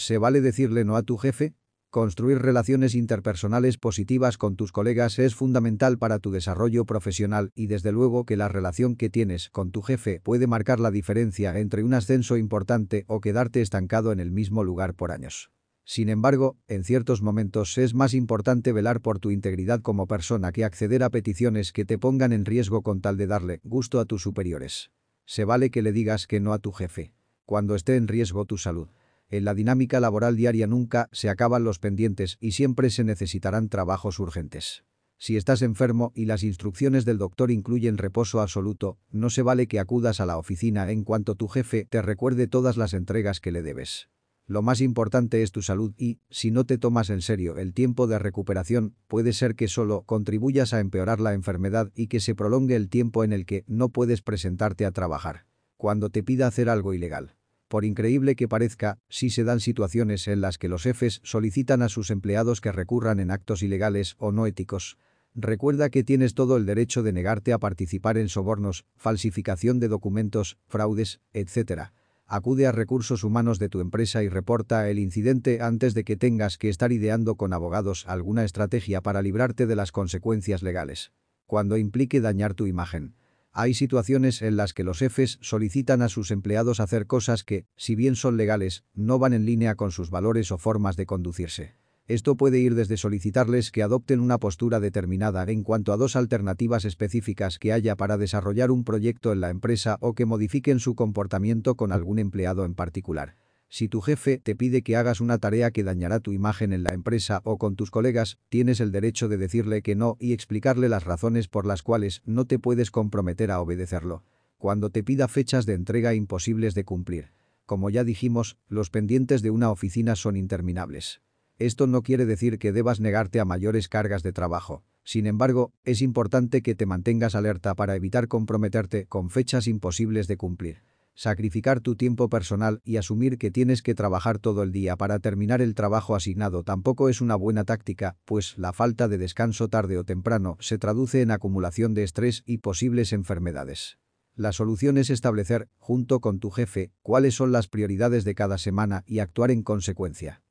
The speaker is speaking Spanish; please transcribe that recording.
¿Se vale decirle no a tu jefe? Construir relaciones interpersonales positivas con tus colegas es fundamental para tu desarrollo profesional y desde luego que la relación que tienes con tu jefe puede marcar la diferencia entre un ascenso importante o quedarte estancado en el mismo lugar por años. Sin embargo, en ciertos momentos es más importante velar por tu integridad como persona que acceder a peticiones que te pongan en riesgo con tal de darle gusto a tus superiores. Se vale que le digas que no a tu jefe. Cuando esté en riesgo tu salud. En la dinámica laboral diaria nunca se acaban los pendientes y siempre se necesitarán trabajos urgentes. Si estás enfermo y las instrucciones del doctor incluyen reposo absoluto, no se vale que acudas a la oficina en cuanto tu jefe te recuerde todas las entregas que le debes. Lo más importante es tu salud y, si no te tomas en serio el tiempo de recuperación, puede ser que solo contribuyas a empeorar la enfermedad y que se prolongue el tiempo en el que no puedes presentarte a trabajar. Cuando te pida hacer algo ilegal. Por increíble que parezca, sí se dan situaciones en las que los jefes solicitan a sus empleados que recurran en actos ilegales o no éticos. Recuerda que tienes todo el derecho de negarte a participar en sobornos, falsificación de documentos, fraudes, etc. Acude a recursos humanos de tu empresa y reporta el incidente antes de que tengas que estar ideando con abogados alguna estrategia para librarte de las consecuencias legales. Cuando implique dañar tu imagen. Hay situaciones en las que los jefes solicitan a sus empleados hacer cosas que, si bien son legales, no van en línea con sus valores o formas de conducirse. Esto puede ir desde solicitarles que adopten una postura determinada en cuanto a dos alternativas específicas que haya para desarrollar un proyecto en la empresa o que modifiquen su comportamiento con algún empleado en particular. Si tu jefe te pide que hagas una tarea que dañará tu imagen en la empresa o con tus colegas, tienes el derecho de decirle que no y explicarle las razones por las cuales no te puedes comprometer a obedecerlo. Cuando te pida fechas de entrega imposibles de cumplir. Como ya dijimos, los pendientes de una oficina son interminables. Esto no quiere decir que debas negarte a mayores cargas de trabajo. Sin embargo, es importante que te mantengas alerta para evitar comprometerte con fechas imposibles de cumplir sacrificar tu tiempo personal y asumir que tienes que trabajar todo el día para terminar el trabajo asignado tampoco es una buena táctica, pues la falta de descanso tarde o temprano se traduce en acumulación de estrés y posibles enfermedades. La solución es establecer, junto con tu jefe, cuáles son las prioridades de cada semana y actuar en consecuencia.